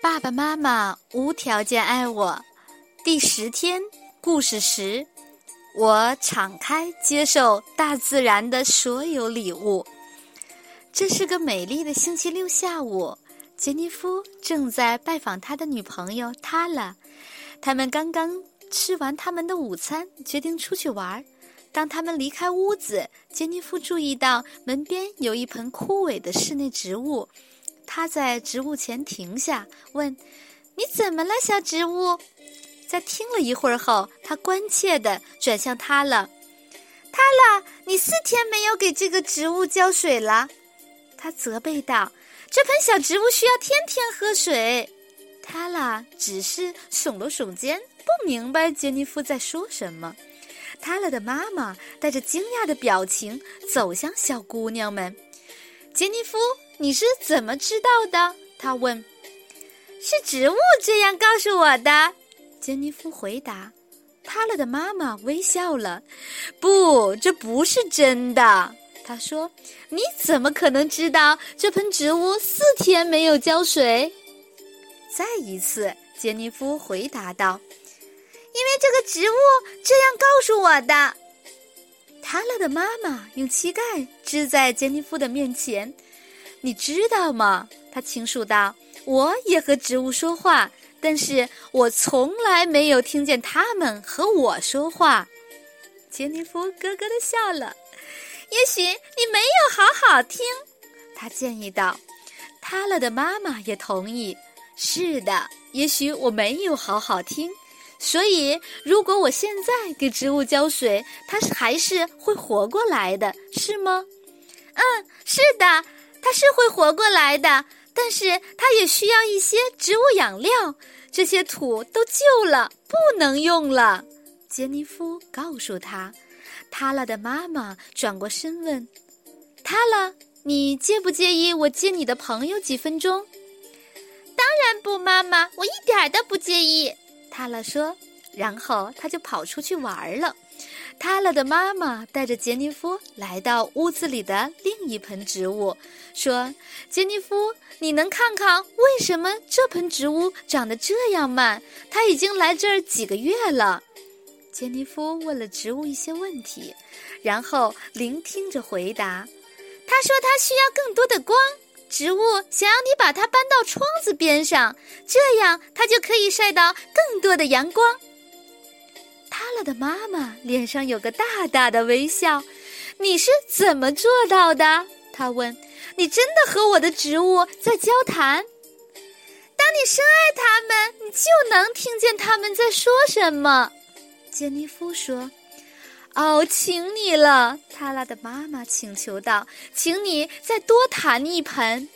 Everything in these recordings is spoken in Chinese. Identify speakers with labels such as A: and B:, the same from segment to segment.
A: 爸爸妈妈无条件爱我。第十天，故事十，我敞开接受大自然的所有礼物。这是个美丽的星期六下午，杰尼夫正在拜访他的女朋友塔拉。他们刚刚吃完他们的午餐，决定出去玩。当他们离开屋子，杰尼夫注意到门边有一盆枯萎的室内植物。他在植物前停下，问：“你怎么了，小植物？”在听了一会儿后，他关切地转向他了：“他了，你四天没有给这个植物浇水了。”他责备道：“这盆小植物需要天天喝水。”他啦只是耸了耸肩，不明白杰尼夫在说什么。他了的妈妈带着惊讶的表情走向小姑娘们：“杰尼夫。”你是怎么知道的？他问。是植物这样告诉我的。杰尼夫回答。他了的妈妈微笑了。不，这不是真的。他说。你怎么可能知道这盆植物四天没有浇水？再一次，杰尼夫回答道。因为这个植物这样告诉我的。他了的妈妈用膝盖支在杰尼夫的面前。你知道吗？他倾诉道：“我也和植物说话，但是我从来没有听见它们和我说话。”杰尼夫咯咯的笑了。也许你没有好好听，他建议道。他了的妈妈也同意。是的，也许我没有好好听。所以，如果我现在给植物浇水，它还是会活过来的，是吗？嗯，是的。它是会活过来的，但是它也需要一些植物养料。这些土都旧了，不能用了。杰尼夫告诉他。塔拉的妈妈转过身问：“塔拉，你介不介意我接你的朋友几分钟？”“当然不，妈妈，我一点都不介意。”塔拉说，然后他就跑出去玩了。塔拉的妈妈带着杰尼夫来到屋子里的另一盆植物，说：“杰尼夫，你能看看为什么这盆植物长得这样慢？它已经来这儿几个月了。”杰尼夫问了植物一些问题，然后聆听着回答。他说：“他需要更多的光，植物想要你把它搬到窗子边上，这样它就可以晒到更多的阳光。”他了的妈妈脸上有个大大的微笑。你是怎么做到的？他问。你真的和我的植物在交谈？当你深爱它们，你就能听见它们在说什么。杰尼夫说。哦，请你了，塔拉的妈妈请求道。请你再多弹一盆。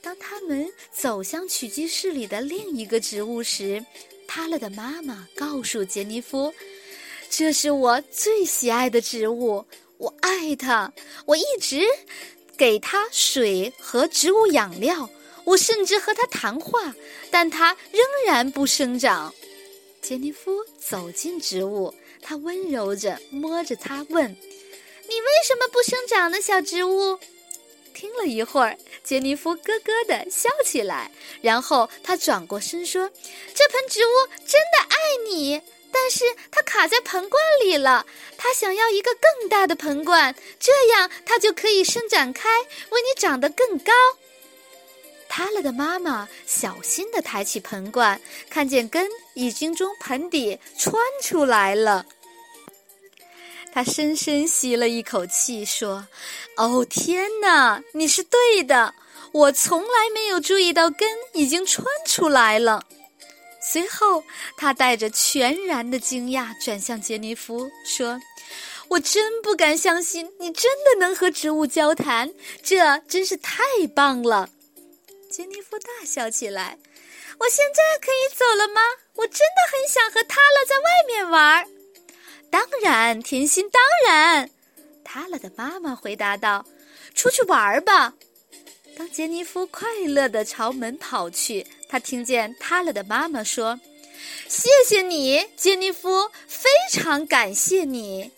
A: 当他们走向取集室里的另一个植物时。他了的妈妈告诉杰尼夫：“这是我最喜爱的植物，我爱它，我一直给它水和植物养料，我甚至和它谈话，但它仍然不生长。”杰尼夫走进植物，他温柔着摸着它，问：“你为什么不生长呢，小植物？”听了一会儿，杰尼夫咯咯地笑起来，然后他转过身说：“这盆植物真的爱你，但是它卡在盆罐里了。它想要一个更大的盆罐，这样它就可以伸展开，为你长得更高。”塔勒的妈妈小心地抬起盆罐，看见根已经从盆底穿出来了。他深深吸了一口气，说：“哦，天哪，你是对的，我从来没有注意到根已经穿出来了。”随后，他带着全然的惊讶转向杰尼夫，说：“我真不敢相信，你真的能和植物交谈，这真是太棒了。”杰尼夫大笑起来：“我现在可以走了吗？我真的很想和他了在外面玩。”当然，甜心，当然。塔拉的妈妈回答道：“出去玩吧。”当杰尼夫快乐地朝门跑去，他听见塔拉的妈妈说：“谢谢你，杰尼夫，非常感谢你。”